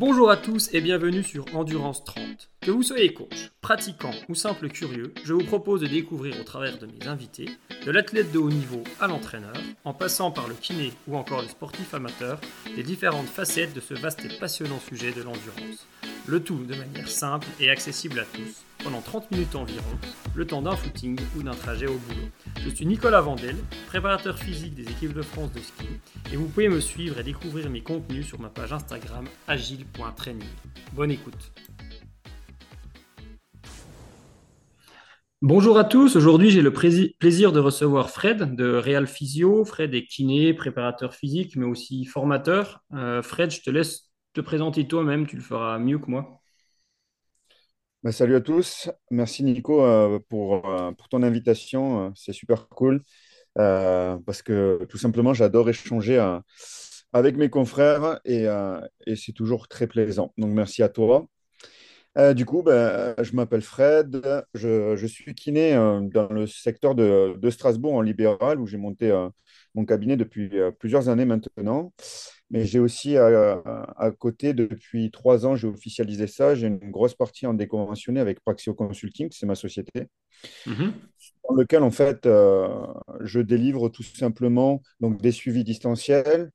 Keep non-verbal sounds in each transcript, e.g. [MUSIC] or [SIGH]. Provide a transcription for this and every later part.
Bonjour à tous et bienvenue sur Endurance 30. Que vous soyez coach, pratiquant ou simple curieux, je vous propose de découvrir au travers de mes invités, de l'athlète de haut niveau à l'entraîneur, en passant par le kiné ou encore le sportif amateur, les différentes facettes de ce vaste et passionnant sujet de l'endurance. Le tout de manière simple et accessible à tous, pendant 30 minutes environ, le temps d'un footing ou d'un trajet au boulot. Je suis Nicolas Vandel, préparateur physique des équipes de France de ski, et vous pouvez me suivre et découvrir mes contenus sur ma page Instagram agile.training. Bonne écoute. Bonjour à tous, aujourd'hui j'ai le plaisir de recevoir Fred de Real Physio. Fred est kiné, préparateur physique, mais aussi formateur. Euh, Fred, je te laisse te présenter toi-même, tu le feras mieux que moi. Bah, salut à tous. Merci Nico euh, pour, euh, pour ton invitation. Euh, c'est super cool parce que tout simplement, j'adore échanger avec mes confrères et, et c'est toujours très plaisant. Donc, merci à toi. du coup, bah, je m'appelle Fred. Je, je, suis kiné dans le secteur de, de, Strasbourg en libéral où j'ai monté mon cabinet depuis plusieurs années maintenant. Mais j'ai aussi à, côté, depuis trois ans, j'ai officialisé ça. J'ai une grosse partie en déconventionné avec Praxio Consulting, c'est ma société, mm-hmm. dans lequel en fait euh, je délivre tout simplement donc, des suivis distanciels,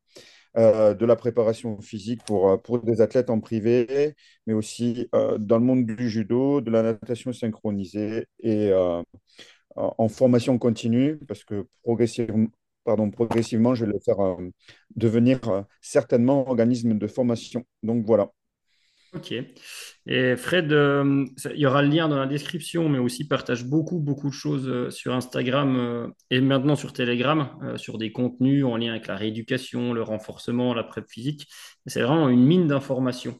euh, de la préparation physique pour, euh, pour des athlètes en privé, mais aussi dans le monde du judo, de la natation synchronisée et en formation continue, parce que progressivement, pardon, progressivement, je vais le faire euh, devenir euh, certainement organisme de formation. Donc voilà. Ok. Et Fred, euh, il y aura le lien dans la description, mais aussi partage beaucoup, beaucoup de choses sur Instagram et maintenant sur Telegram, sur des contenus en lien avec la rééducation, le renforcement, la prep physique. C'est vraiment une mine d'informations.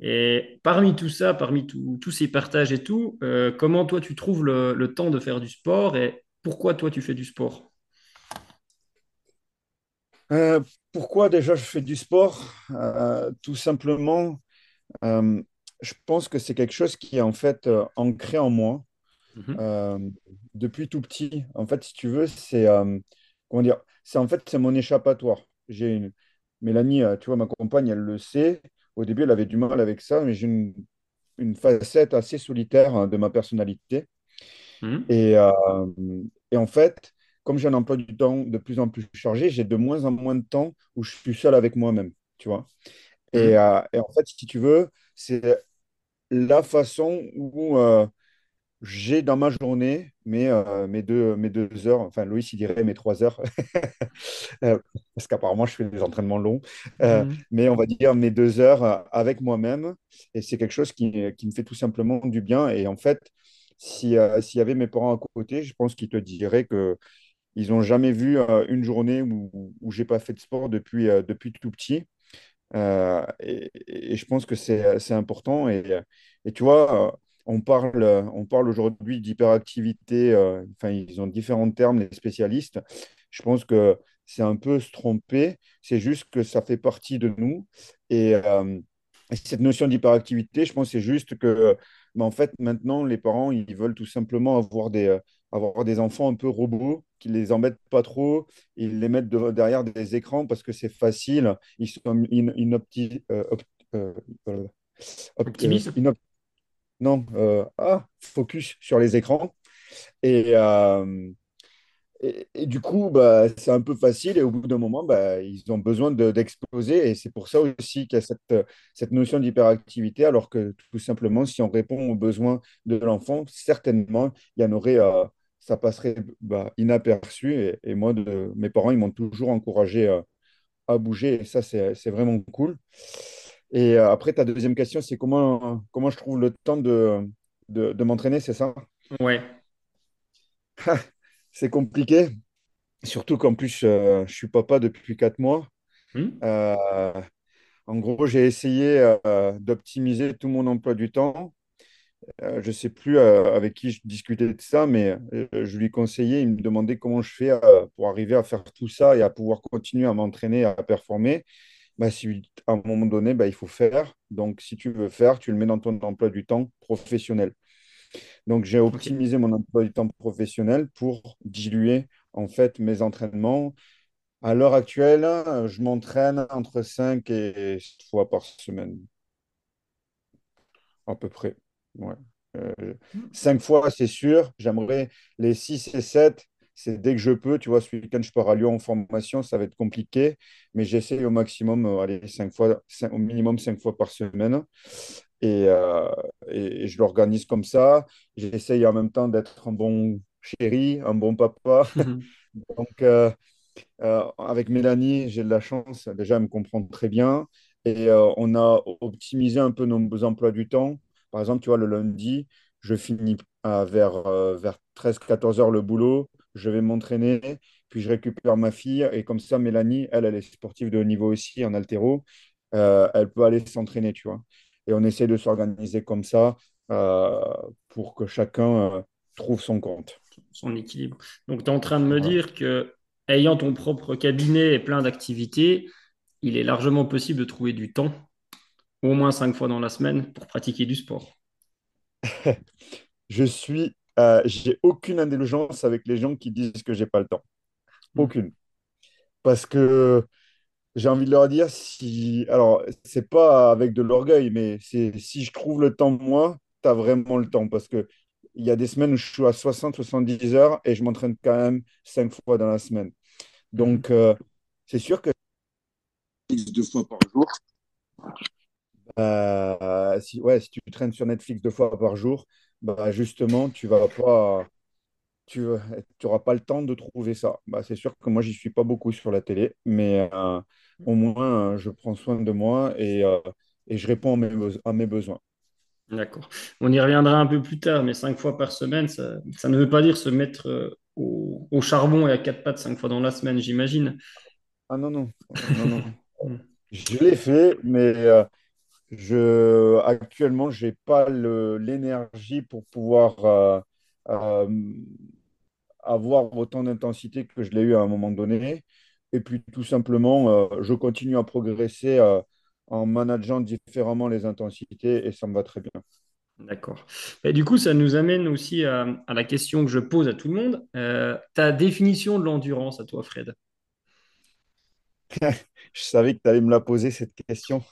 Et parmi tout ça, parmi tous ces partages et tout, comment toi tu trouves le temps de faire du sport et pourquoi toi tu fais du sport? Euh, pourquoi déjà je fais du sport? Euh, Tout simplement, euh, je pense que c'est quelque chose qui est en fait ancré en moi mhm. depuis tout petit. En fait, si tu veux, c'est comment dire C'est en fait c'est mon échappatoire. J'ai une Mélanie, tu vois, ma compagne, elle le sait. Au début, elle avait du mal avec ça, mais j'ai une, une, facette assez solitaire hein, de ma personnalité. Mhm. Et, et en fait, comme j'ai un emploi du temps de plus en plus chargé, j'ai de moins en moins de temps où je suis seul avec moi-même, tu vois. Et, mhm. euh, et, en fait, si tu veux, c'est la façon où euh, j'ai dans ma journée mes, euh, mes, deux, mes deux heures, enfin Loïs il dirait mes trois heures, [LAUGHS] parce qu'apparemment je fais des entraînements longs, mhm. mais on va dire mes deux heures avec moi-même, et c'est quelque chose qui, qui, me fait tout simplement du bien. Et en fait, s'il y avait mes parents à côté, je pense qu'ils te diraient que ils n'ont jamais vu euh, une journée où, où j'ai pas fait de sport depuis, euh, depuis tout petit. Euh, et, je pense que c'est important. Et, et, tu vois, on parle, on parle aujourd'hui d'hyperactivité. enfin, ils ont différents termes, les spécialistes. Je pense que c'est un peu se tromper. C'est juste que ça fait partie de nous. Et, cette notion d'hyperactivité, je pense c'est juste que, en fait, maintenant, les parents, ils veulent tout simplement avoir des, avoir des enfants un peu robots qui les embêtent pas trop, ils les mettent derrière des écrans parce que c'est facile, ils sont optimistes. non, euh, ah, focus sur les écrans. Et, euh, et, du coup, bah, c'est un peu facile et au bout d'un moment, bah, ils ont besoin d'exploser. et c'est pour ça aussi qu'il y a cette, cette notion d'hyperactivité, alors que tout simplement, si on répond aux besoins de l'enfant, certainement, il y en aurait... Euh, ça passerait bah, inaperçu. Et, moi, de, mes parents, ils m'ont toujours encouragé à, bouger. Et ça, c'est vraiment cool. Et euh, après, ta deuxième question, c'est comment, comment je trouve le temps de, de, m'entraîner, c'est ça? Ouais. [LAUGHS] c'est compliqué. Surtout qu'en plus, euh, je suis papa depuis quatre mois. Hmm. Euh, en gros, j'ai essayé d'optimiser tout mon emploi du temps euh, je ne sais plus euh, avec qui je discutais de ça, mais euh, je lui conseillais, il me demandait comment je fais pour arriver à faire tout ça et à pouvoir continuer à m'entraîner, à performer. Bah, si, à un moment donné, bah, il faut faire. Donc, si tu veux faire, tu le mets dans ton emploi du temps professionnel. Donc, j'ai optimisé mon emploi du temps professionnel pour diluer en fait mes entraînements. À l'heure actuelle, je m'entraîne entre 5 et 6 fois par semaine. à peu près. Ouais. Euh, cinq fois, c'est sûr. J'aimerais les six et sept. C'est dès que je peux. Tu vois, ce week-end, je pars à Lyon en formation. Ça va être compliqué. Mais j'essaie au maximum, euh, allez, cinq fois, cinq- au minimum cinq fois par semaine. Et, euh, et, et je l'organise comme ça. J'essaye en même temps d'être un bon chéri, un bon papa. [LAUGHS] Donc, euh, avec Mélanie, j'ai de la chance. Déjà, elle me comprend très bien. Et on a optimisé un peu nos emplois du temps. Par exemple, tu vois, le lundi, je finis à vers, euh, vers 13-14 heures le boulot. Je vais m'entraîner, puis je récupère ma fille. Et comme ça, Mélanie, elle, elle est sportive de haut niveau aussi en haltéro. Euh, elle peut aller s'entraîner, tu vois. Et on essaie de s'organiser comme ça euh, pour que chacun euh, trouve son compte. son équilibre. Donc, tu es en train de me dire que, ayant ton propre cabinet et plein d'activités, il est largement possible de trouver du temps, au moins cinq fois dans la semaine, pour pratiquer du sport. [LAUGHS] Je suis, euh, j'ai aucune indulgence avec les gens qui disent que j'ai pas le temps. Mm. Aucune. Parce que j'ai envie de leur dire si, alors, c'est pas avec de l'orgueil, mais c'est si je trouve le temps moi, tu as vraiment le temps. Parce que il y a des semaines où je suis à 60-70 heures et je m'entraîne quand même cinq fois dans la semaine. Donc, euh, c'est sûr que deux fois par jour. Euh, si, ouais, si tu traînes sur Netflix deux fois par jour, bah justement, tu vas pas, tu n'auras pas le temps de trouver ça. Bah, c'est sûr que moi, j'y suis pas beaucoup sur la télé, mais euh, au moins, euh, je prends soin de moi et, euh, et je réponds à mes, beso- à mes besoins. D'accord. On y reviendra un peu plus tard, mais cinq fois par semaine, ça, ça ne veut pas dire se mettre au, au charbon et à quatre pattes cinq fois dans la semaine, j'imagine. Ah non, non, non, non. [LAUGHS] Je l'ai fait, mais je, actuellement, je n'ai pas l'énergie pour pouvoir euh, euh, avoir autant d'intensité que je l'ai eu à un moment donné. Et puis tout simplement, euh, je continue à progresser en manageant différemment les intensités et ça me va très bien. D'accord. Et du coup, ça nous amène aussi à, à la question que je pose à tout le monde. Ta définition de l'endurance à toi, Fred? [LAUGHS] Je savais que tu allais me la poser, cette question.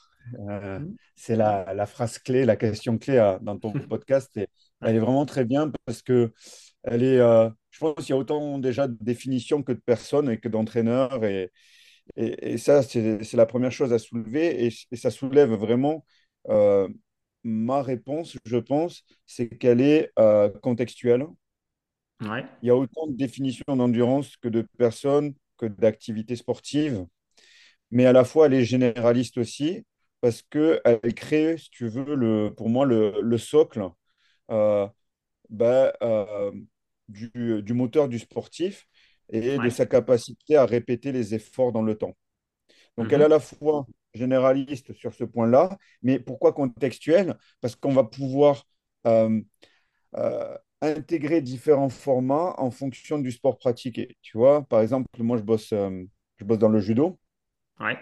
Euh, Hmm c'est la, la phrase clé, la question clé euh, dans ton [LAUGHS] podcast. Et elle est vraiment très bien parce que elle est, euh, je pense qu'il y a autant déjà de définitions que de personnes et que d'entraîneurs. Et, et, et ça, c'est la première chose à soulever. Et, et ça soulève vraiment euh, ma réponse, je pense, c'est qu'elle est contextuelle. ouais, Il y a autant de définitions d'endurance que de personnes, que d'activités sportives mais à la fois elle est généraliste aussi parce qu'elle crée, si tu veux, le, pour moi, le, le socle euh, ben, euh, du, du moteur du sportif et de sa capacité à répéter les efforts dans le temps. Donc elle est à Mhm, la fois généraliste sur ce point-là, mais pourquoi contextuelle? Parce qu'on va pouvoir euh, intégrer différents formats en fonction du sport pratiqué. Tu vois, par exemple, moi je bosse, je bosse dans le judo. ouais.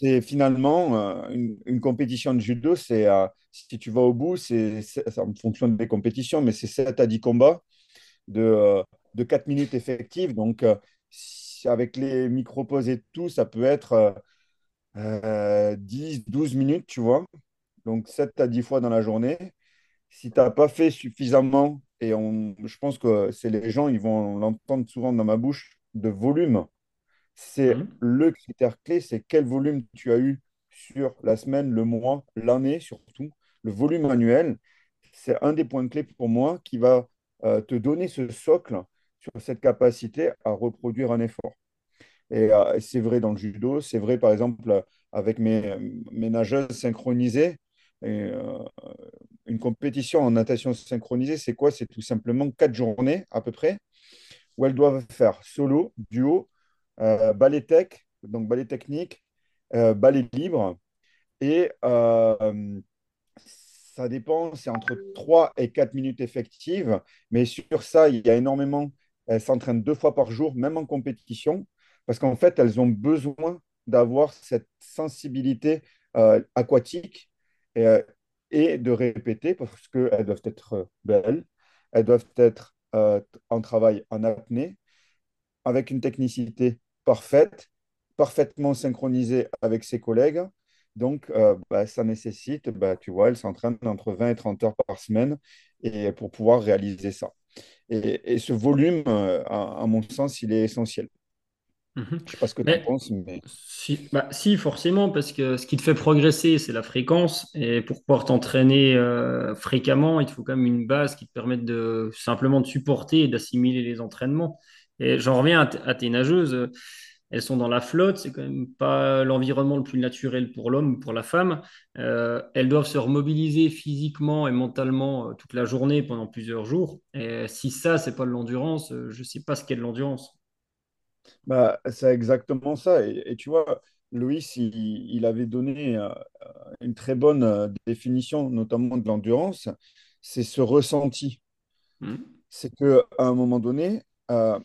C'est finalement euh, une, une compétition de judo, c'est euh, si tu vas au bout, c'est en fonction des compétitions, mais c'est 7 à 10 combats de, euh, de 4 minutes effectives. Donc, avec les micro-pauses et tout, ça peut être euh, 10, 12 minutes, tu vois. Donc, 7 à 10 fois dans la journée. Si tu n'as pas fait suffisamment, et on, je pense que c'est les gens, ils vont l'entendre souvent dans ma bouche, de volume c'est Mhm, le critère clé, c'est quel volume tu as eu sur la semaine, le mois, l'année surtout. Le volume annuel, c'est un des points clés pour moi qui va euh, te donner ce socle sur cette capacité à reproduire un effort. Et euh, c'est vrai dans le judo, c'est vrai par exemple avec mes, mes nageuses synchronisées. Et, euh, une compétition en natation synchronisée, c'est quoi? C'est tout simplement quatre journées à peu près où elles doivent faire solo, duo, ballet tech, donc ballet technique, euh, ballet libre. Et euh, ça dépend, c'est entre 3 et 4 minutes effectives. Mais sur ça, il y a énormément. Elles s'entraînent deux fois par jour, même en compétition, parce qu'en fait, elles ont besoin d'avoir cette sensibilité euh, aquatique et, euh, de répéter, parce qu'elles doivent être belles, elles doivent être euh, en travail en apnée, avec une technicité parfaite, parfaitement synchronisée avec ses collègues. Donc, euh, bah, ça nécessite, bah, tu vois, elle s'entraîne entre 20 et 30 heures par semaine et pour pouvoir réaliser ça. Et, et ce volume, euh, à, à mon sens, il est essentiel. Mhm. Je sais pas ce que tu en penses, mais si, bah, si, forcément, parce que ce qui te fait progresser, c'est la fréquence. Et pour pouvoir t'entraîner euh, fréquemment, il te faut quand même une base qui te permette de simplement de supporter et d'assimiler les entraînements. Et j'en reviens à, tes nageuses. Elles sont dans la flotte, c'est quand même pas l'environnement le plus naturel pour l'homme ou pour la femme. Euh, elles doivent se remobiliser physiquement et mentalement euh, toute la journée pendant plusieurs jours. Et si ça, c'est pas de l'endurance, euh, je sais pas ce qu'est de l'endurance. bah, c'est exactement ça. Et, et tu vois, Loïs, il, il avait donné euh, une très bonne euh, définition, notamment de l'endurance. C'est ce ressenti. Mhm. C'est qu'à un moment donné, euh,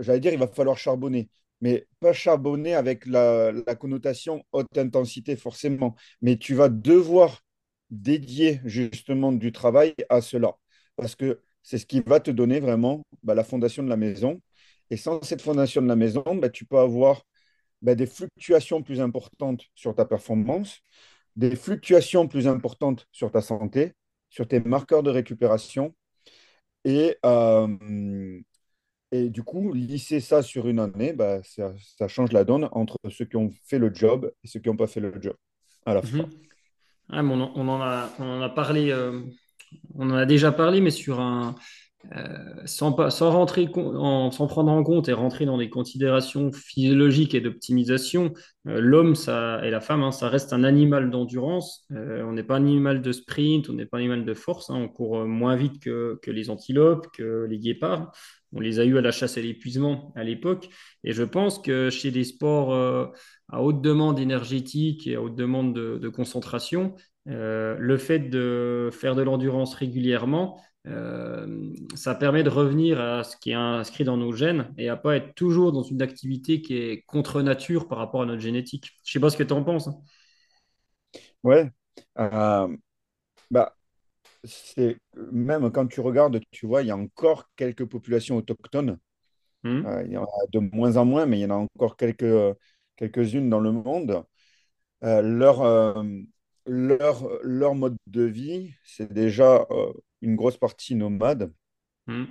j'allais dire, il va falloir charbonner. Mais pas charbonner avec la, connotation haute intensité forcément. Mais tu vas devoir dédier justement du travail à cela. Parce que c'est ce qui va te donner vraiment bah, la fondation de la maison. Et sans cette fondation de la maison, bah, tu peux avoir bah, des fluctuations plus importantes sur ta performance, des fluctuations plus importantes sur ta santé, sur tes marqueurs de récupération. Et, euh, et du coup, lisser ça sur une année, bah, ça, ça change la donne entre ceux qui ont fait le job et ceux qui n'ont pas fait le job à la fin. Mhm. Ah, mais on, en on en a, on en a parlé, euh, on en a déjà parlé, mais sur un, euh, sans, sans rentrer, en- sans prendre en compte et rentrer dans des considérations physiologiques et d'optimisation, euh, l'homme et la femme, hein, ça reste un animal d'endurance. Euh, on n'est pas un animal de sprint, on n'est pas un animal de force. hein, on court euh, moins vite que, que les antilopes, que les guépards. On les a eus à la chasse et l'épuisement à l'époque. Et je pense que chez des sports euh, à haute demande énergétique et à haute demande de, de concentration, le fait de faire de l'endurance régulièrement, euh, ça permet de revenir à ce qui est inscrit dans nos gènes et à pas être toujours dans une activité qui est contre nature par rapport à notre génétique. Je sais pas ce que tu en penses. hein. Ouais. Euh, bah, c'est même quand tu regardes, tu vois, il y a encore quelques populations autochtones. Hmm Euh, il y en a de moins en moins, mais il y en a encore quelques, quelques-unes dans le monde. Leur, leur, leur mode de vie, c'est déjà une grosse partie nomade. Hmm.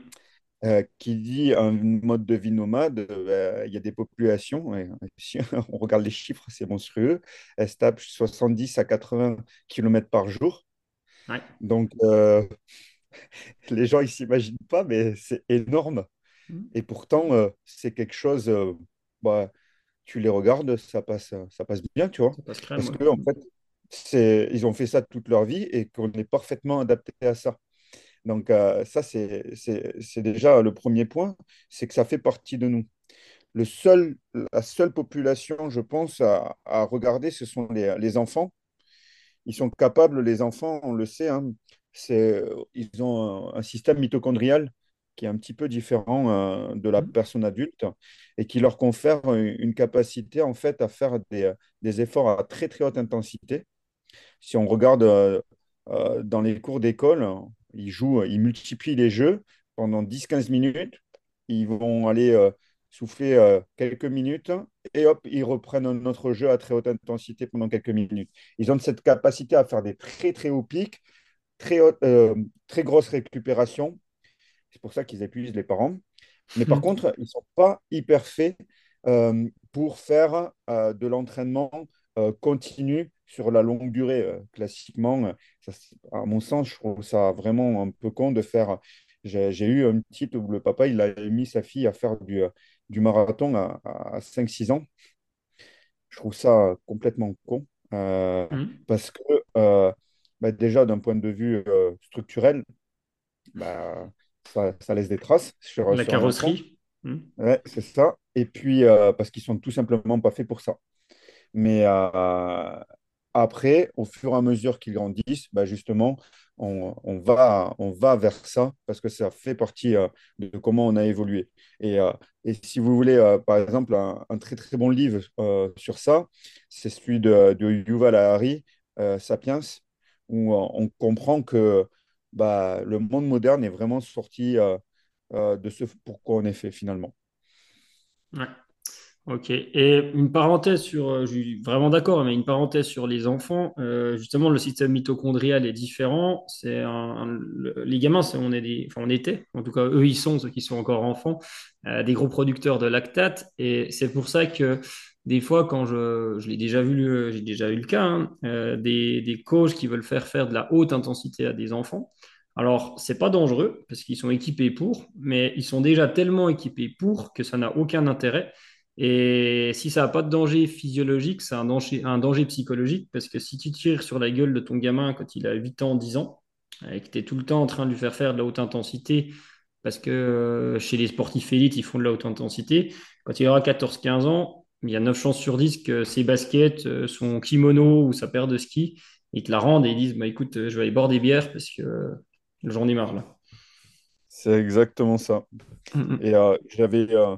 Euh, qui dit un mode de vie nomade, euh, il y a des populations, et, si [LAUGHS] on regarde les chiffres, c'est monstrueux, elles se tapent 70 à 80 kilomètres par jour. Ouais. Donc, euh, [LAUGHS] les gens, ils ne s'imaginent pas, mais c'est énorme. Hmm. Et pourtant, c'est quelque chose, bah, tu les regardes, ça passe, ça passe bien, tu vois. Crème, Parce ouais. que, en fait, ils ont fait ça toute leur vie et qu'on est parfaitement adapté à ça. Donc, euh, ça, c'est, déjà le premier point, c'est que ça fait partie de nous. Le seul, la seule population, je pense, à, à regarder, ce sont les, les enfants. Ils sont capables, les enfants, on le sait, hein, ils ont un, un système mitochondrial qui est un petit peu différent euh, de la Hmm. personne adulte et qui leur confère une, une capacité, en fait, à faire des, des efforts à très, très haute intensité si on regarde euh, dans les cours d'école, ils jouent, ils multiplient les jeux pendant 10-15 minutes. Ils vont aller euh, souffler euh, quelques minutes et hop, ils reprennent un autre jeu à très haute intensité pendant quelques minutes. Ils ont cette capacité à faire des très très hauts pics, très, haute, euh, très grosses récupérations. C'est pour ça qu'ils épuisent les parents. Mais par [LAUGHS] contre, ils ne sont pas hyper faits pour faire de l'entraînement continu sur la longue durée. Classiquement, ça, à mon sens, je trouve ça vraiment un peu con de faire. J'ai eu un petit où le papa, il a mis sa fille à faire du, du marathon à, à 5-6 ans. Je trouve ça complètement con. euh, Hmm. parce que euh, bah, déjà, d'un point de vue euh, structurel, bah, ça, ça laisse des traces sur, La sur carrosserie. Hmm. Ouais, c'est ça. Et puis, parce qu'ils sont tout simplement pas faits pour ça. Mais après, au fur et à mesure qu'ils grandissent, bah, justement, on, on va, on va vers ça parce que ça fait partie euh, de comment on a évolué. Et, euh, et si vous voulez, euh, par exemple, un, très très bon livre sur ça, c'est celui de, Yuval Harari, Sapiens, où on comprend que bah, le monde moderne est vraiment sorti de ce pourquoi on est fait finalement. Ouais. Ok. Et une parenthèse sur, euh, je suis vraiment d'accord, mais une parenthèse sur les enfants. euh, justement, le système mitochondrial est différent. C'est les gamins, on est des, enfin, on était, en tout cas, eux, ils sont, ceux qui sont encore enfants, euh, des gros producteurs de lactate. Et c'est pour ça que des fois, quand je, je l'ai déjà vu, j'ai déjà eu le cas, hein, des, des coachs qui veulent faire faire de la haute intensité à des enfants. Alors, c'est pas dangereux parce qu'ils sont équipés pour, mais ils sont déjà tellement équipés pour que ça n'a aucun intérêt. Et si ça n'a pas de danger physiologique, c'est un danger, un danger psychologique parce que si tu tires sur la gueule de ton gamin quand il a 8 ans, 10 ans, et que tu es tout le temps en train de lui faire faire de la haute intensité, parce que euh, chez les sportifs élites, ils font de la haute intensité, quand il aura 14-15 ans, il y a 9 chances sur 10 que ses baskets, euh, son kimono ou sa paire de skis, ils te la rendent et ils disent, bah, écoute, euh, je vais aller boire des bières parce que euh, j'en ai marre là. C'est exactement ça. Mhm. Et euh, j'avais euh,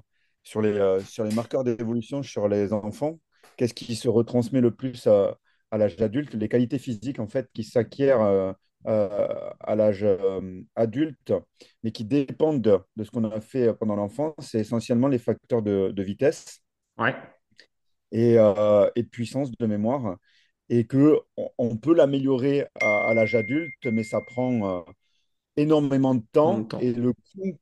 sur les, euh, sur les marqueurs d'évolution sur les enfants, qu'est-ce qui se retransmet le plus à, à l'âge adulte? Les qualités physiques en fait qui s'acquièrent euh, euh, à l'âge adulte, mais qui dépendent de, de ce qu'on a fait pendant l'enfance, c'est essentiellement les facteurs de, de vitesse Ouais. et, et de puissance de mémoire. Et que on, on peut l'améliorer à, à l'âge adulte, mais ça prend énormément de temps temps. et le coût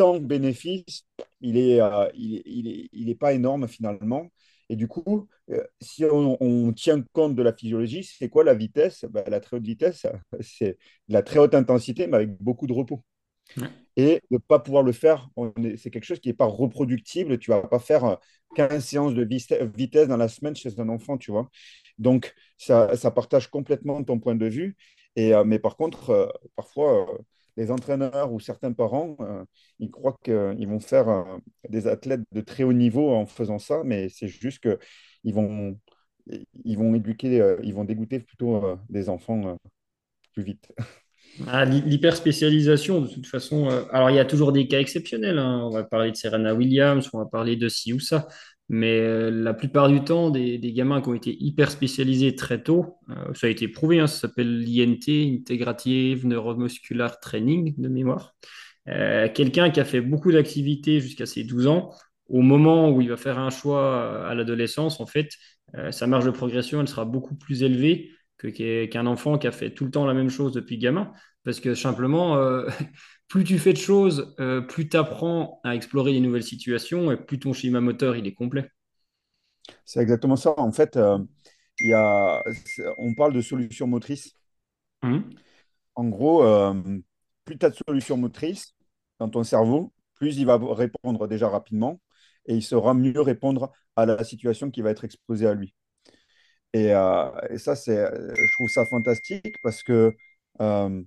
temps-bénéfice, il est, euh, il est, il est, il est pas énorme finalement. Et du coup, euh, si on, on tient compte de la physiologie, c'est quoi la vitesse? Ben, la très haute vitesse, [LAUGHS] c'est de la très haute intensité, mais avec beaucoup de repos. Ouais. Et ne pas pouvoir le faire, c'est quelque chose qui n'est pas reproductible. Tu ne vas pas faire euh, 15 séances de vitesse dans la semaine chez un enfant, tu vois. Donc, ça, ça partage complètement ton point de vue. Et, euh, mais par contre, euh, parfois, euh, les entraîneurs ou certains parents, euh, ils croient qu'ils vont faire euh, des athlètes de très haut niveau en faisant ça, mais c'est juste qu'ils vont, ils vont éduquer, euh, ils vont dégoûter plutôt des enfants plus vite. Ah, l'hy- L'hyperspécialisation, de toute façon, alors il y a toujours des cas exceptionnels. hein. On va parler de Serena Williams, on va parler de ci ou ça. Mais euh, la plupart du temps, des, gamins qui ont été hyper spécialisés très tôt, euh, ça a été prouvé, hein, ça s'appelle l'INT, Integrative Neuromuscular Training de mémoire. Euh, quelqu'un qui a fait beaucoup d'activités jusqu'à ses 12 ans, au moment où il va faire un choix à l'adolescence, en fait, sa marge de progression, elle sera beaucoup plus élevée qu'un enfant qui a fait tout le temps la même chose depuis gamin. Parce que simplement, euh, [LAUGHS] plus tu fais de choses, euh, plus tu apprends à explorer les nouvelles situations et plus ton schéma moteur il est complet. C'est exactement ça. En fait, euh, il y a, on parle de solutions motrices. Mhm. En gros, euh, plus tu as de solutions motrices dans ton cerveau, plus il va répondre déjà rapidement et il saura mieux répondre à la situation qui va être exposée à lui. Et, euh, et ça, c'est, je trouve ça fantastique parce que euh,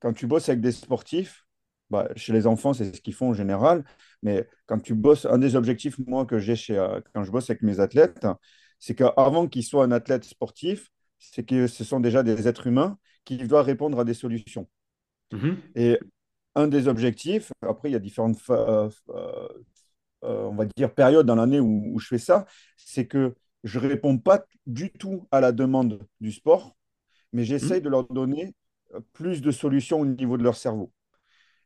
quand tu bosses avec des sportifs, bah, chez les enfants, c'est ce qu'ils font en général, mais quand tu bosses, un des objectifs, moi, que j'ai chez, euh, quand je bosse avec mes athlètes, c'est qu'avant qu'ils soient un athlète sportif, c'est que ce sont déjà des êtres humains qui doivent répondre à des solutions. Mhm. Et un des objectifs, après, il y a différentes, euh, euh, on va dire, périodes dans l'année où, où je fais ça, c'est que je ne réponds pas du tout à la demande du sport, mais j'essaye Mhm. de leur donner plus de solutions au niveau de leur cerveau.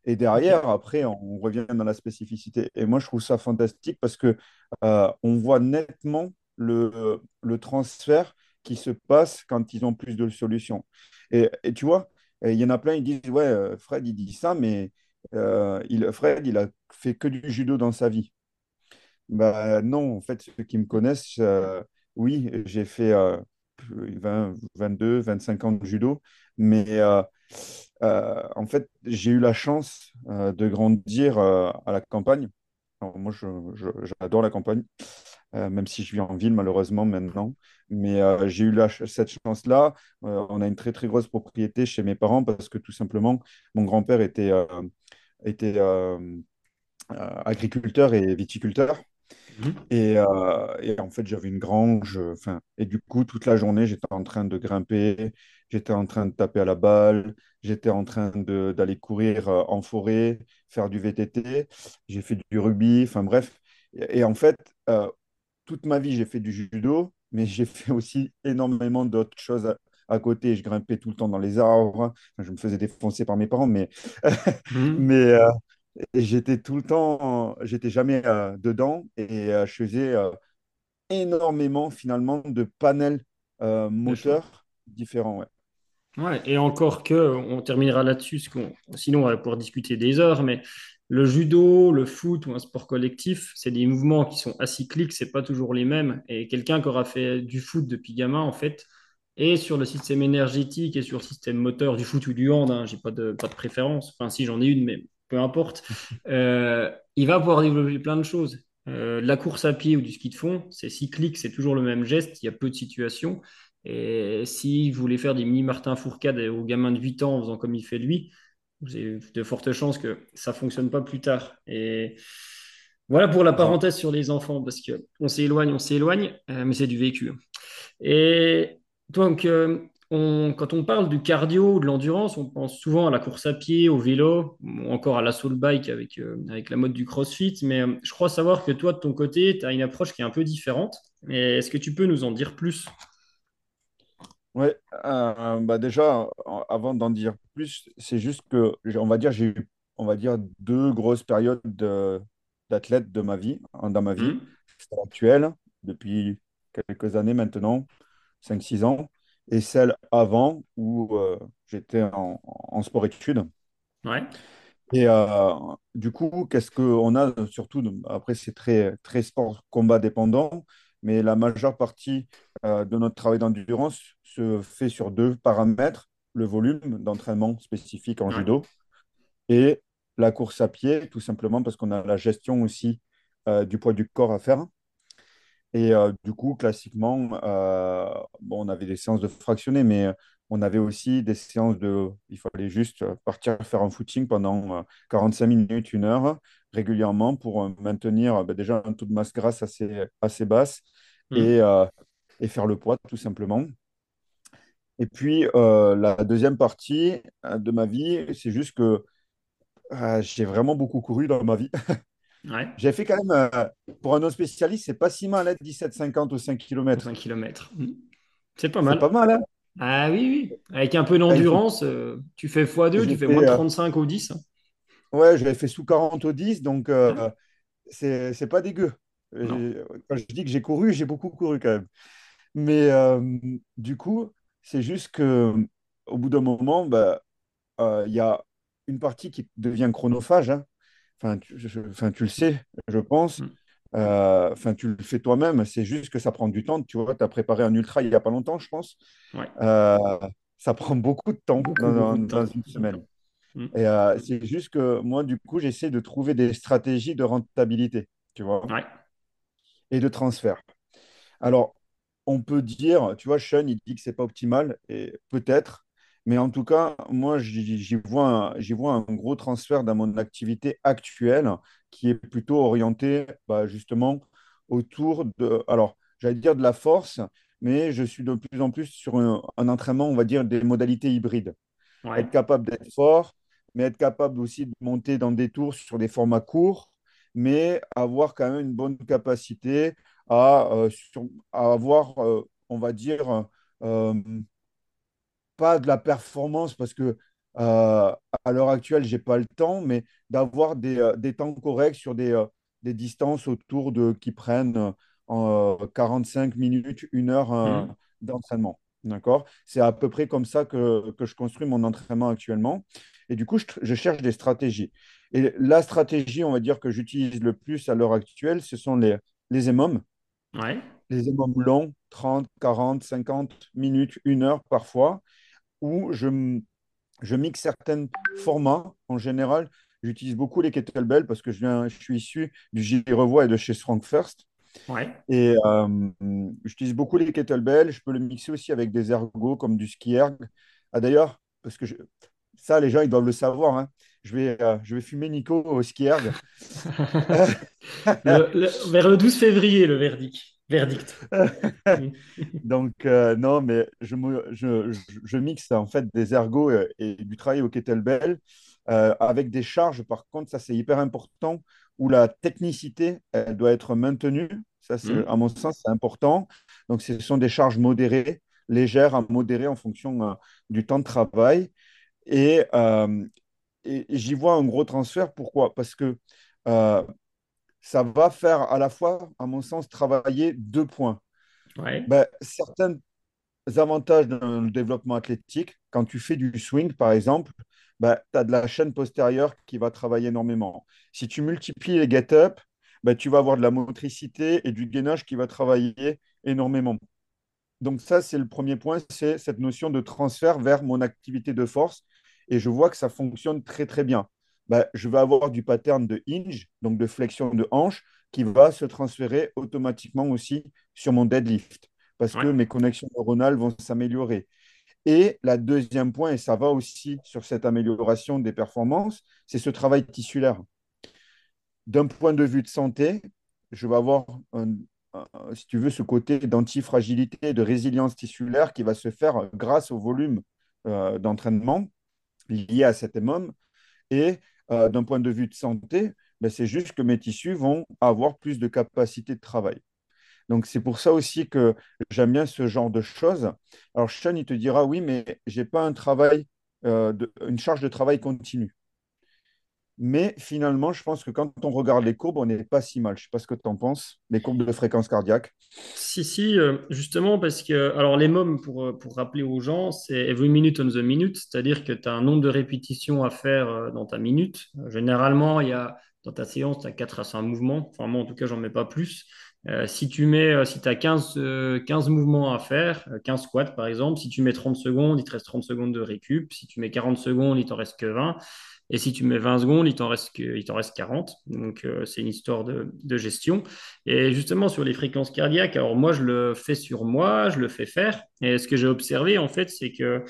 Et derrière, après, on revient dans la spécificité. Et moi, je trouve ça fantastique parce que euh, on voit nettement le, le transfert qui se passe quand ils ont plus de solutions. Et, et tu vois, il y en a plein, ils disent, ouais, euh, Fred, il dit ça, mais euh, il, Fred, il a fait que du judo dans sa vie. Bah, non, en fait, ceux qui me connaissent, euh, oui, j'ai fait euh, 20, 22, 25 ans de judo, mais euh, euh, en fait, j'ai eu la chance euh, de grandir à la campagne. Alors, moi, j'adore la campagne, même si je vis en ville malheureusement maintenant. Mais euh, j'ai eu la cette chance-là. Euh, on a une très très grosse propriété chez mes parents parce que tout simplement, mon grand-père était, euh, était agriculteur et viticulteur. Mhm. Et, et en fait, j'avais une grange. Enfin, et du coup, toute la journée, j'étais en train de grimper, j'étais en train de taper à la balle, j'étais en train d'aller courir euh, en forêt, faire du VTT. J'ai fait du rugby. Enfin, bref. Et, et en fait, euh, toute ma vie, j'ai fait du judo, mais j'ai [LAUGHS] fait aussi énormément d'autres choses à, à côté. Je grimpais tout le temps dans les arbres. Je me faisais défoncer par mes parents, mais, [LAUGHS] Mhm. mais, euh, j'étais tout le temps, j'étais jamais euh, dedans et je faisais énormément finalement de panels moteurs différents. Ouais. Ouais, et encore que, on terminera là-dessus, sinon on va pouvoir discuter des heures, mais le judo, le foot ou un sport collectif, c'est des mouvements qui sont acycliques, c'est pas toujours les mêmes. Et quelqu'un qui aura fait du foot depuis gamin, en fait, et sur le système énergétique et sur le système moteur du foot ou du hand, hein, j'ai pas de, pas de préférence, enfin si j'en ai une, mais peu importe, [LAUGHS] euh, il va pouvoir développer plein de choses. Euh, la course à pied ou du ski de fond, c'est cyclique, c'est toujours le même geste, il y a peu de situations. Et s'il voulait faire des mini Martin Fourcade aux gamins de 8 ans en faisant comme il fait lui, j'ai de fortes chances que ça fonctionne pas plus tard. Et voilà pour la parenthèse sur les enfants, parce que on s'éloigne, on s'éloigne, euh, mais c'est du vécu. Et donc, euh, quand on parle du cardio, de l'endurance, on pense souvent à la course à pied, au vélo, ou encore à la soul bike avec, euh, avec la mode du CrossFit. Mais je crois savoir que toi, de ton côté, tu as une approche qui est un peu différente. Est-ce que tu peux nous en dire plus? Ouais, euh, bah déjà, avant d'en dire plus, c'est juste que, on va dire, j'ai eu, on va dire, deux grosses périodes de- d'athlète de ma vie, hein, dans ma vie. Celle actuelle, depuis quelques années maintenant, cinq six ans, et celle avant où euh, j'étais en, en sport-études. Ouais. Et euh, du coup, qu'est-ce qu'on a surtout, après c'est très, très sport combat dépendant, mais la majeure partie euh, de notre travail d'endurance se fait sur deux paramètres, le volume d'entraînement spécifique en Ouais. judo et la course à pied, tout simplement parce qu'on a la gestion aussi euh, du poids du corps à faire. Et euh, du coup, classiquement, euh, bon, on avait des séances de fractionnés, mais on avait aussi des séances de... Il fallait juste partir faire un footing pendant euh, 45 minutes, une heure, régulièrement, pour maintenir ben, déjà un taux de masse grasse assez, assez basse et, Hmm euh, et faire le poids, tout simplement. Et puis, euh, la deuxième partie euh, de ma vie, c'est juste que euh, j'ai vraiment beaucoup couru dans ma vie. [LAUGHS] Ouais. J'ai fait quand même, euh, pour un non spécialiste, c'est pas si mal, hein, 17,50 ou 5 Pour km. 5 kilomètres. Hmm. C'est pas C'est pas mal. mal, hein? Ah oui, oui. Avec un peu Ah, d'endurance, tu fais x2, tu fais moins de euh, 35 au 10. hein. ouais, j'avais fait sous 40 au 10, donc euh, c'est c'est pas dégueu. Quand je dis que j'ai couru, j'ai beaucoup couru quand même. Mais du coup, c'est juste que au bout d'un moment, bah, euh, il y a une partie qui devient chronophage. hein. Enfin, tu, je- enfin, tu le sais, je pense. Hmm. Euh, Enfin, tu le fais toi-même. C'est juste que ça prend du temps. Tu vois, tu as préparé un ultra il n'y a pas longtemps, je pense. Ouais. Euh, ça prend beaucoup de temps Beaucoup, dans, beaucoup dans- de dans temps. une semaine. Hmm. Et c'est juste que moi, du coup, j'essaie de trouver des stratégies de rentabilité, tu vois, Ouais. et de transfert. Alors, on peut dire, tu vois, Sean, il dit que c'est pas optimal, et peut-être, mais en tout cas, moi, j'y vois vois un gros transfert dans mon activité actuelle qui est plutôt orienté bah, justement autour de, alors, j'allais dire de la force, mais je suis de plus en plus sur un, un entraînement, on va dire, des modalités hybrides Ouais. être capable d'être fort, mais être capable aussi de monter dans des tours sur des formats courts, mais avoir quand même une bonne capacité à, euh, sur- à avoir, euh, on va dire, euh, pas de la performance parce que à l'heure actuelle, j'ai pas le temps, mais d'avoir des, des temps corrects sur des, des distances autour de qui prennent euh, 45 minutes, une heure Hmm. d'entraînement. D'accord? C'est à peu près comme ça que, que je construis mon entraînement actuellement. Et du coup, je, cherche des stratégies. Et la stratégie, on va dire, que j'utilise le plus à l'heure actuelle, ce sont les, les EMOM. Ouais. Les EMOM longs, 30, 40, 50 minutes, une heure parfois, où je, je mixe certains formats. En général, j'utilise beaucoup les kettlebells parce que je, viens, je suis issu du Girevois et de chez Strong First. Ouais. Et euh, j'utilise beaucoup les kettlebells. Je peux le mixer aussi avec des ergos comme du ski erg. Ah, d'ailleurs, parce que je- ça, les gens, ils doivent le savoir. hein. Je vais, euh, je vais fumer Nico au ski erg. [LAUGHS] Le- le- vers le 12 février, le verdict. Verdict. [LAUGHS] Donc, euh, non, mais je, mixe en fait des ergots et du travail au kettlebell euh, avec des charges. Par contre, ça, c'est hyper important où la technicité, elle doit être maintenue. Ça, c'est, à Hmm. mon sens, c'est important. Donc, ce sont des charges modérées, légères à modérées en fonction euh, du temps de travail. Et, et j'y vois un gros transfert. Pourquoi? Parce que euh, ça va faire à la fois, à mon sens, travailler deux points. Ouais. Ben, certains avantages dans le développement athlétique, quand tu fais du swing, par exemple, ben, tu as de la chaîne postérieure qui va travailler énormément. Si tu multiplies les get-up, ben, tu vas avoir de la motricité et du gainage qui va travailler énormément. Donc ça, c'est le premier point, c'est cette notion de transfert vers mon activité de force. Et je vois que ça fonctionne très, très bien. Ben, je vais avoir du pattern de hinge, donc de flexion de hanche, qui va se transférer automatiquement aussi sur mon deadlift, parce que mes connexions neuronales vont s'améliorer. Et la deuxième point, et ça va aussi sur cette amélioration des performances, c'est ce travail tissulaire. D'un point de vue de santé, je vais avoir, un- un- si tu veux, ce côté d'antifragilité, de résilience tissulaire qui va se faire grâce au volume euh, d'entraînement lié à cet hémome. Et euh, d'un point de vue de santé, ben, c'est juste que mes tissus vont avoir plus de capacité de travail. Donc, c'est pour ça aussi que j'aime bien ce genre de choses. Alors, Sean, il te dira, oui, mais j'ai pas un travail, euh, une charge de travail continue. Mais finalement, je pense que quand on regarde les courbes, on n'est pas si mal. Je ne sais pas ce que tu en penses, les courbes de fréquence cardiaque. Si, si, euh, justement, parce que, alors les mômes, pour, euh, pour rappeler aux gens, c'est every minute on the minute, c'est-à-dire que tu as un nombre de répétitions à faire euh, dans ta minute. Généralement, il y a, dans ta séance, tu as 4 à 5 mouvements. Enfin, moi, en tout cas, j'en mets pas plus. Si tu mets, si as 15, euh, 15 mouvements à faire, euh, 15 squats par exemple, si tu mets 30 secondes, il te reste 30 secondes de récup. Si tu mets 40 secondes, il t'en reste que 20. Et si tu mets 20 secondes, il t'en reste, que, il t'en reste 40. Donc, euh, c'est une histoire de, gestion. Et justement, sur les fréquences cardiaques, alors moi, je le fais sur moi, je le fais faire. Et ce que j'ai observé, en fait, c'est que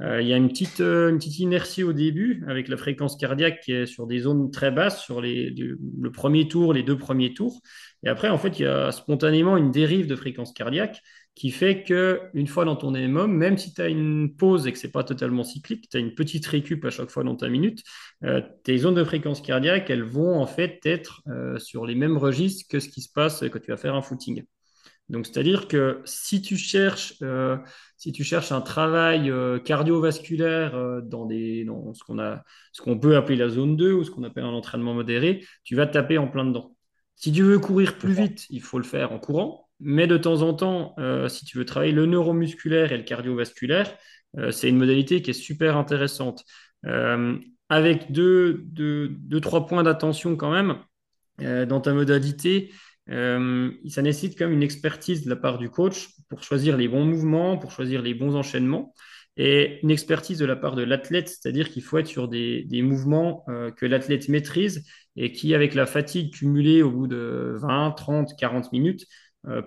euh, il y a une petite, euh, une petite inertie au début avec la fréquence cardiaque qui est sur des zones très basses, sur le premier tour, les deux premiers tours. Et après, en fait, il y a spontanément une dérive de fréquence cardiaque qui fait que une fois dans ton EMOM, même si tu as une pause et que c'est pas totalement cyclique, tu as une petite récup à chaque fois dans ta minute, euh, tes zones de fréquence cardiaque, elles vont en fait être euh, sur les mêmes registres que ce qui se passe quand tu vas faire un footing. Donc, c'est-à-dire que si tu cherches, euh, si tu cherches un travail cardiovasculaire dans, des, dans ce qu'on a, ce qu'on peut appeler la zone 2 ou ce qu'on appelle un entraînement modéré, tu vas taper en plein dedans. Si tu veux courir plus vite, il faut le faire en courant. Mais de temps en temps, euh, si tu veux travailler le neuromusculaire et le cardiovasculaire, euh, c'est une modalité qui est super intéressante. Euh, avec deux, deux, trois points d'attention quand même dans ta modalité. Ça nécessite quand même une expertise de la part du coach pour choisir les bons mouvements, pour choisir les bons enchaînements, et une expertise de la part de l'athlète, c'est-à-dire qu'il faut être sur des, mouvements que l'athlète maîtrise et qui, avec la fatigue cumulée au bout de 20, 30, 40 minutes,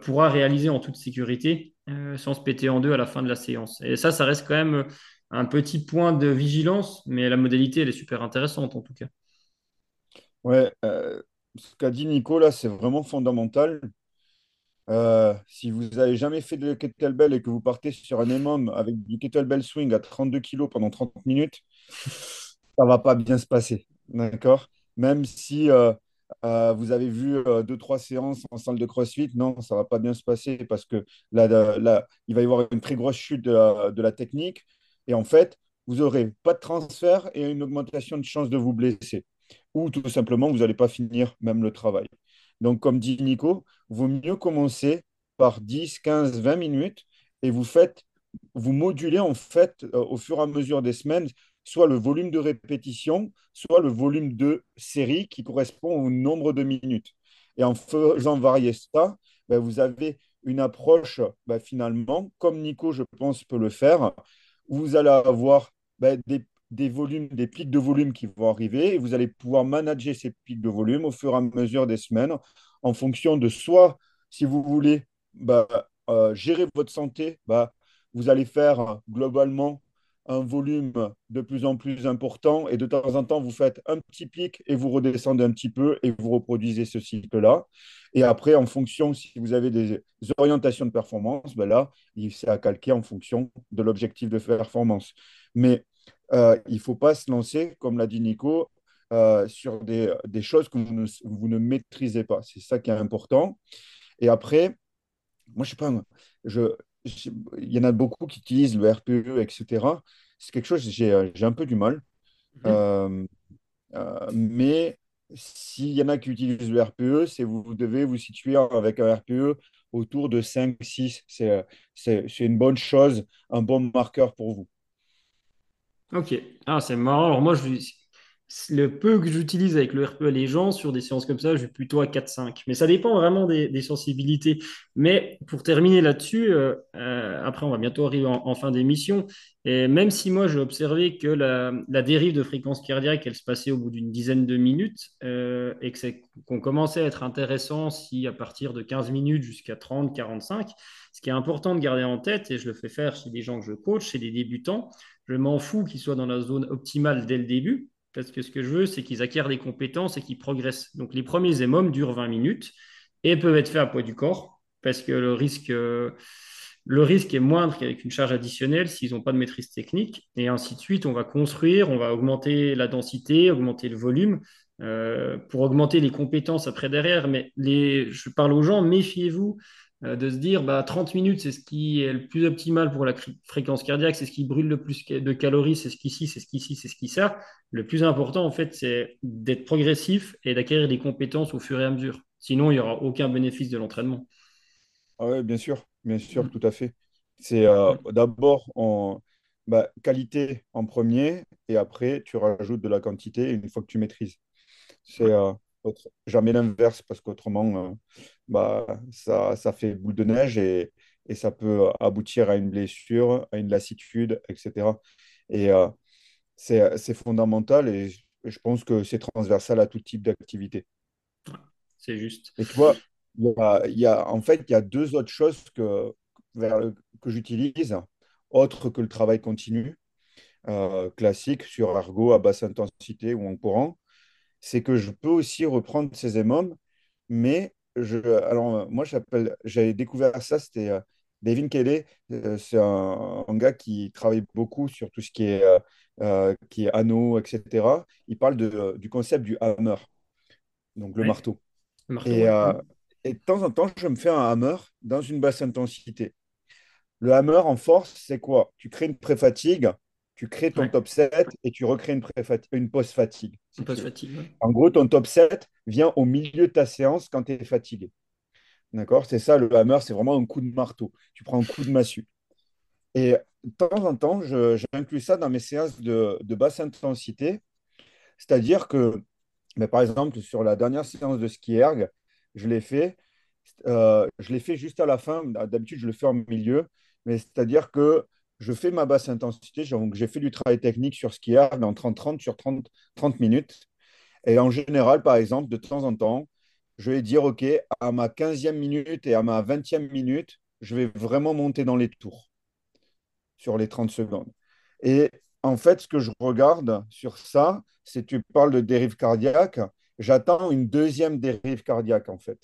pourra réaliser en toute sécurité euh, sans se péter en deux à la fin de la séance. Et ça, ça reste quand même un petit point de vigilance, mais la modalité, elle est super intéressante en tout cas. Ouais, euh, ce qu'a dit Nico, là, c'est vraiment fondamental. Euh, si vous n'avez jamais fait de kettlebell et que vous partez sur un EMOM avec du kettlebell swing à 32 kilos pendant 30 minutes, ça va pas bien se passer. D'accord? Même si euh, euh, vous avez vu euh, deux, trois séances en salle de CrossFit, non, ça va pas bien se passer parce que là, là, il va y avoir une très grosse chute de la, technique. Et en fait, vous n'aurez pas de transfert et une augmentation de chance de vous blesser. Ou tout simplement, vous n'allez pas finir même le travail. Donc, comme dit Nico, vaut mieux commencer par 10, 15, 20 minutes et vous faites, vous modulez en fait euh, au fur et à mesure des semaines soit le volume de répétition, soit le volume de série qui correspond au nombre de minutes. Et en faisant varier ça, ben, vous avez une approche ben, finalement, comme Nico, je pense, peut le faire, où vous allez avoir ben, des, volumes, des pics de volume qui vont arriver et vous allez pouvoir manager ces pics de volume au fur et à mesure des semaines en fonction de soit, si vous voulez, euh, gérer votre santé, vous allez faire globalement un volume de plus en plus important et de temps en temps, vous faites un petit pic et vous redescendez un petit peu et vous reproduisez ce cycle-là. Et après, en fonction, si vous avez des orientations de performance, ben là, c'est à calquer en fonction de l'objectif de performance. Mais euh, il ne faut pas se lancer, comme l'a dit Nico, euh, sur des, choses que vous ne, vous ne maîtrisez pas. C'est ça qui est important. Et après, moi, je sais pas, je, il y en a beaucoup qui utilisent le RPE, etc. C'est quelque chose, j'ai un peu du mal. Mhm. mais s'il y en a qui utilisent le RPE, c'est vous devez vous situer avec un RPE autour de 5, 6. C'est une bonne chose, un bon marqueur pour vous. Ok. Ah, c'est marrant. Alors moi, je, le peu que j'utilise avec le RPE les gens sur des séances comme ça, je vais plutôt à 4-5. Mais ça dépend vraiment des, sensibilités. Mais pour terminer là-dessus, euh, euh, après, on va bientôt arriver en, fin d'émission. Et même si moi, j'ai observé que la, dérive de fréquence cardiaque, elle se passait au bout d'une dizaine de minutes euh, et qu'on commençait à être intéressant si à partir de 15 minutes jusqu'à 30, 45, ce qui est important de garder en tête, et je le fais faire chez des gens que je coach, chez des débutants, je m'en fous qu'ils soient dans la zone optimale dès le début parce que ce que je veux, c'est qu'ils acquièrent des compétences et qu'ils progressent. Donc les premiers émums durent 20 minutes et peuvent être faits à poids du corps, parce que le risque, euh, le risque est moindre qu'avec une charge additionnelle s'ils n'ont pas de maîtrise technique. Et ainsi de suite, on va construire, on va augmenter la densité, augmenter le volume. Euh, pour augmenter les compétences après derrière, mais je parle aux gens, méfiez-vous de se dire bah, 30 minutes, c'est ce qui est le plus optimal pour la fréquence cardiaque, c'est ce qui brûle le plus de calories, c'est ce qu'ici, c'est ce qu'ici, c'est ce qui ça. Le plus important, en fait, c'est d'être progressif et d'acquérir des compétences au fur et à mesure. Sinon, il n'y aura aucun bénéfice de l'entraînement. Ah oui, bien sûr, bien sûr, mm. tout à fait. C'est euh, mm. d'abord en bah, qualité en premier et après, tu rajoutes de la quantité une fois que tu maîtrises. C'est. Euh, jamais l'inverse parce qu'autrement, euh, bah, ça, ça fait boule de neige et, et, ça peut aboutir à une blessure, à une lassitude, etc. Et euh, c'est fondamental et je pense que c'est transversal à tout type d'activité. C'est juste. Et tu vois, il y a, y a, en fait, il y a deux autres choses que, vers que j'utilise, autres que le travail continu, euh, classique sur ergo à basse intensité ou en courant c'est que je peux aussi reprendre ces émums, mais je, alors moi j'appelle, j'avais découvert ça, c'était euh, David Kelly, euh, c'est un, gars qui travaille beaucoup sur tout ce qui est, euh, qui est anneau, etc. Il parle de, du concept du hammer, donc le marteau. et, et, de temps en temps, je me fais un hammer dans une basse intensité. Le hammer en force, c'est quoi? Tu crées une pré-fatigue tu crées ton top 7 et tu recrées une, une post-fatigue. En gros, ton top 7 vient au milieu de ta séance quand tu es fatigué. D'accord? C'est ça, le hammer, c'est vraiment un coup de marteau. Tu prends un coup de massue. Et de temps en temps, j'inclus ça dans mes séances de, basse intensité. C'est-à-dire que, mais par exemple, sur la dernière séance de ski erg, je l'ai fait, euh, je l'ai fait juste à la fin. D'habitude, je le fais en milieu. Mais c'est-à-dire que je fais ma basse intensité. J'ai fait du travail technique sur skier dans 30-30 sur 30, 30 minutes. Et en général, par exemple, de temps en temps, je vais dire, OK, à ma 15e minute et à ma 20e minute, je vais vraiment monter dans les tours sur les 30 secondes. Et en fait, ce que je regarde sur ça, c'est tu parles de dérive cardiaque. J'attends une deuxième dérive cardiaque, en fait.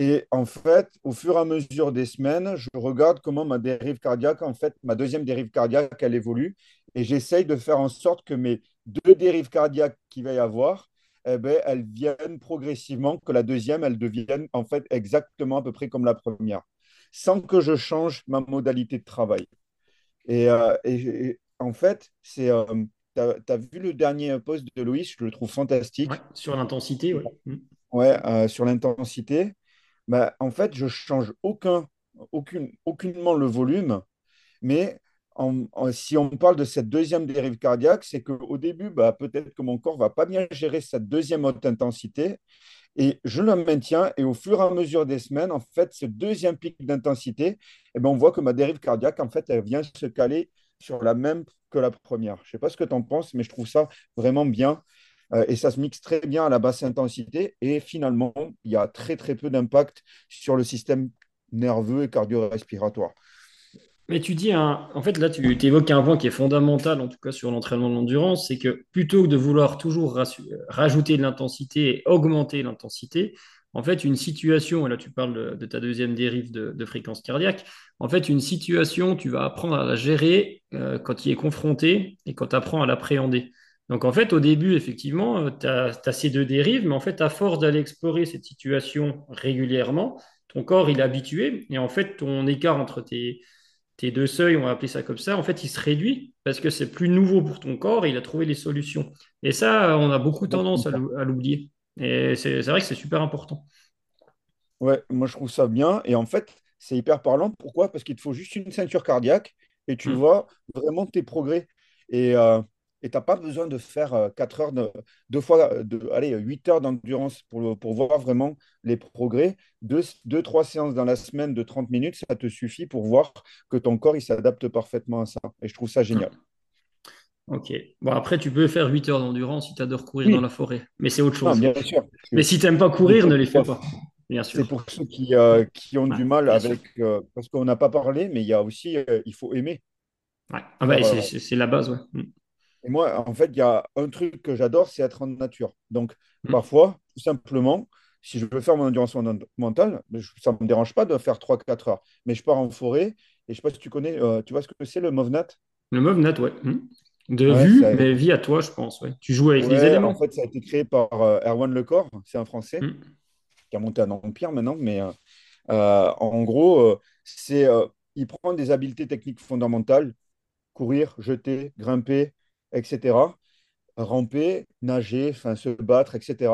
Et en fait, au fur et à mesure des semaines, je regarde comment ma dérive cardiaque, en fait, ma deuxième dérive cardiaque, elle évolue. Et j'essaye de faire en sorte que mes deux dérives cardiaques qu'il va y avoir, eh ben, elles viennent progressivement, que la deuxième, elle devienne en fait exactement à peu près comme la première, sans que je change ma modalité de travail. Et, euh, en fait, c'est. Euh, tu as, vu le dernier post de Loïs, je le trouve fantastique. sur l'intensité, oui. Ouais, euh, sur l'intensité. Bah, en fait, je change aucun, aucune, aucunement le volume, mais si on parle de cette deuxième dérive cardiaque, c'est qu'au début, bah, peut-être que mon corps va pas bien gérer cette deuxième haute intensité, et je le maintiens, et au fur et à mesure des semaines, en fait, ce deuxième pic d'intensité, eh ben, on voit que ma dérive cardiaque, en fait, elle vient se caler sur la même que la première. Je ne sais pas ce que tu en penses, mais je trouve ça vraiment bien. Euh, et ça se mixe très bien à la basse intensité. Et finalement, il y a très très peu d'impact sur le système nerveux et cardio-respiratoire. Mais tu dis, en fait, là, tu évoques un point qui est fondamental, en tout cas sur l'entraînement de l'endurance, c'est que plutôt que de vouloir toujours rajouter de l'intensité et augmenter l'intensité, en fait, une situation, et là tu parles de, ta deuxième dérive de, fréquence cardiaque, en fait, une situation, tu vas apprendre à la gérer euh, quand il est confronté et quand tu apprends à l'appréhender. Donc en fait, au début, effectivement, euh, tu as, ces deux dérives, mais en fait, à force d'aller explorer cette situation régulièrement, ton corps, il est habitué, et en fait, ton écart entre tes, tes deux seuils, on va appeler ça comme ça, en fait, il se réduit parce que c'est plus nouveau pour ton corps et il a trouvé les solutions. Et ça, on a beaucoup tendance à l'oublier. Et c'est vrai que c'est super important. Ouais, moi je trouve ça bien. Et en fait, c'est hyper parlant. Pourquoi? Parce qu'il te faut juste une ceinture cardiaque et tu hmm. vois vraiment tes progrès. Et euh, tu n'as pas besoin de faire 4 euh, heures, de, deux fois, de, allez, 8 heures d'endurance pour, pour voir vraiment les progrès. Deux, deux, trois séances dans la semaine de 30 minutes, ça te suffit pour voir que ton corps il s'adapte parfaitement à ça. Et je trouve ça génial. [CLEARS THROAT] Ok. Bon, après, tu peux faire 8 heures d'endurance si tu adores courir dans la forêt. Mais c'est autre chose. bien sûr. Mais si tu n'aimes pas courir, ne les fais pas. Bien sûr. C'est pour ceux qui, euh, qui ont du mal avec. Euh, parce qu'on n'a pas parlé, mais il y a aussi. Euh, il faut aimer. Ouais. Ah bah, c'est la base, ouais. Mm. Et moi, en fait, il y a un truc que j'adore, c'est être en nature. Donc, mm. parfois, tout simplement, si je veux faire mon endurance mentale, ça ne me dérange pas de faire 3-4 heures. Mais je pars en forêt et je ne sais pas si tu connais, tu vois ce que c'est le MovNat? Le MovNat, ouais. Mm. De vue, mais vie à toi, je pense. Ouais. Tu joues avec les éléments. En fait, ça a été créé par Erwan Lecor, c'est un Français qui a monté un empire maintenant, mais euh, euh, en gros, euh, c'est il prend des habiletés techniques fondamentales, courir, jeter, grimper, etc., ramper, nager, enfin se battre, etc.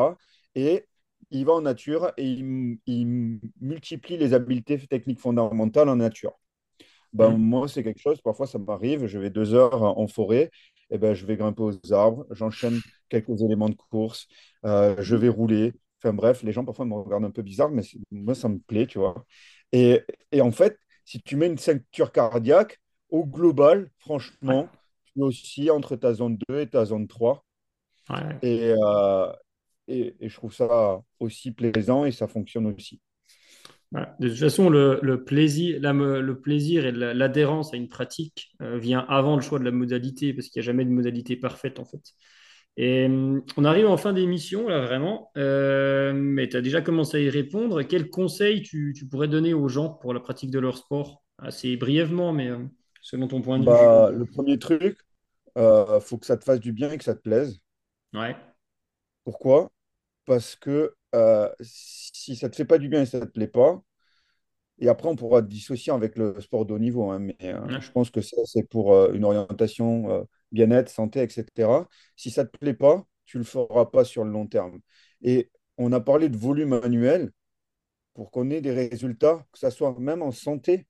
Et il va en nature et il, multiplie les habiletés techniques fondamentales en nature. Ben, mmh. Moi, c'est quelque chose, parfois ça m'arrive, je vais deux heures en forêt, et ben, je vais grimper aux arbres, j'enchaîne quelques éléments de course, je vais rouler, Enfin bref, les gens parfois me regardent un peu bizarre, mais moi, ça me plaît, tu vois. Et, et, en fait, si tu mets une ceinture cardiaque, au global, franchement, tu es aussi entre ta zone 2 et ta zone 3. Et, euh, et, et, je trouve ça aussi plaisant et ça fonctionne aussi. De toute façon, le, le plaisir, le plaisir et l'adhérence à une pratique euh, vient avant le choix de la modalité, parce qu'il n'y a jamais de modalité parfaite en fait. Et hum, on arrive en fin d'émission, là, vraiment. Euh, mais tu as déjà commencé à y répondre. Quels conseils tu, pourrais donner aux gens pour la pratique de leur sport? Assez brièvement, mais euh, selon ton point de bah, vue. Le premier truc, il euh, faut que ça te fasse du bien et que ça te plaise. Ouais. Pourquoi? Parce que si ça ne te fait pas du bien et ça ne te plaît pas, et après, on pourra dissocier avec le sport de haut niveau. Hein, mais je pense que ça, c'est pour une orientation bien-être, santé, etc. Si ça ne te plaît pas, tu ne le feras pas sur le long terme. Et on a parlé de volume annuel pour qu'on ait des résultats, que ce soit même en santé,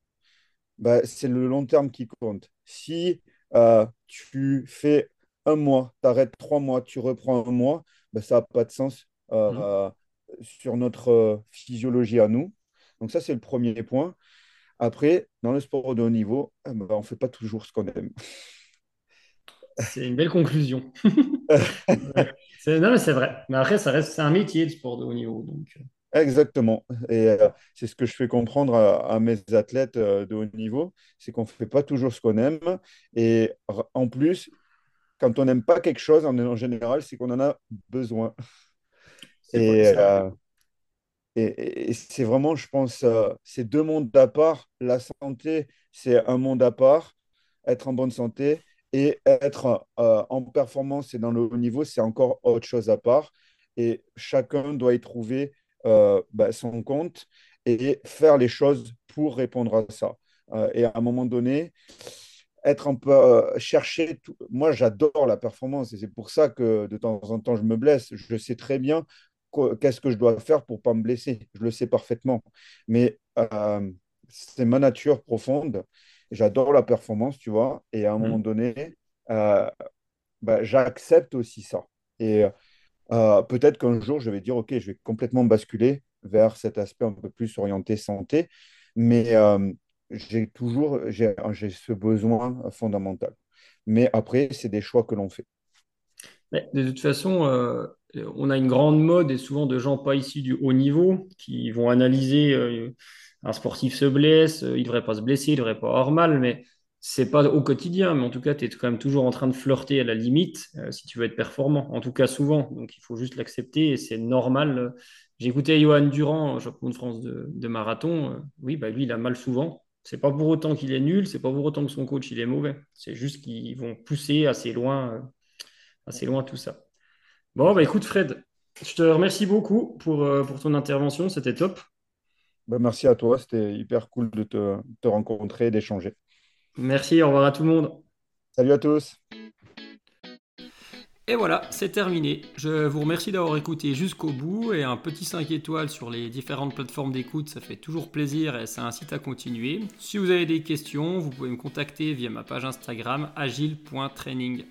bah, c'est le long terme qui compte. Si euh, tu fais un mois, tu arrêtes trois mois, tu reprends un mois, bah, ça n'a pas de sens euh, mmh. sur notre euh, physiologie à nous. Donc ça, c'est le premier point. Après, dans le sport de haut niveau, eh ben, on ne fait pas toujours ce qu'on aime. [LAUGHS] C'est une belle conclusion. [LAUGHS] [LAUGHS] non, mais c'est vrai. Mais après, ça reste, c'est un métier de sport de haut niveau. Donc... Euh. Exactement. Et euh, c'est ce que je fais comprendre à, mes athlètes euh, de haut niveau, c'est qu'on ne fait pas toujours ce qu'on aime. Et en plus, quand on n'aime pas quelque chose, en, général, c'est qu'on en a besoin. [LAUGHS] Et, et, et c'est vraiment, je pense, c'est deux mondes à part. La santé, c'est un monde à part. Être en bonne santé, et être euh, en performance et dans le haut niveau, c'est encore autre chose à part. Et chacun doit y trouver euh, bah, son compte et faire les choses pour répondre à ça. Euh, et à un moment donné, être un peu chercher. Moi, j'adore la performance et c'est pour ça que de temps en temps, je me blesse. Je sais très bien qu'est-ce que je dois faire pour pas me blesser. Je le sais parfaitement. Mais c'est ma nature profonde j'adore la performance, tu vois, et à un moment mm. donné, euh, bah, j'accepte aussi ça. Et euh, peut-être qu'un jour, je vais dire, OK, je vais complètement basculer vers cet aspect un peu plus orienté santé, mais euh, j'ai toujours j'ai, ce besoin fondamental. Mais après, c'est des choix que l'on fait. de toute façon, on a une grande mode et souvent de gens pas issus du haut niveau qui vont analyser un sportif se blesse, euh, il ne devrait pas se blesser, il ne devrait pas avoir mal, mais c'est pas au quotidien, mais en tout cas, tu es quand même toujours en train de flirter à la limite euh, si tu veux être performant. En tout cas, souvent. Donc, il faut juste l'accepter et c'est normal. J'ai écouté Johan Durand, champion de France de, marathon. Euh, oui, bah, lui, il a mal souvent. C'est pas pour autant qu'il est nul, c'est pas pour autant que son coach il est mauvais. C'est juste qu'ils vont pousser assez loin, assez loin tout ça. Bon, bah écoute, Fred, je te remercie beaucoup pour, pour ton intervention, c'était top. Ben, merci à toi, c'était hyper cool de te, te rencontrer et d'échanger. Merci, au revoir à tout le monde. Salut à tous. Et voilà, c'est terminé. Je vous remercie d'avoir écouté jusqu'au bout et un petit 5 étoiles sur les différentes plateformes d'écoute, ça fait toujours plaisir et ça incite à continuer. Si vous avez des questions, vous pouvez me contacter via ma page Instagram agile.training.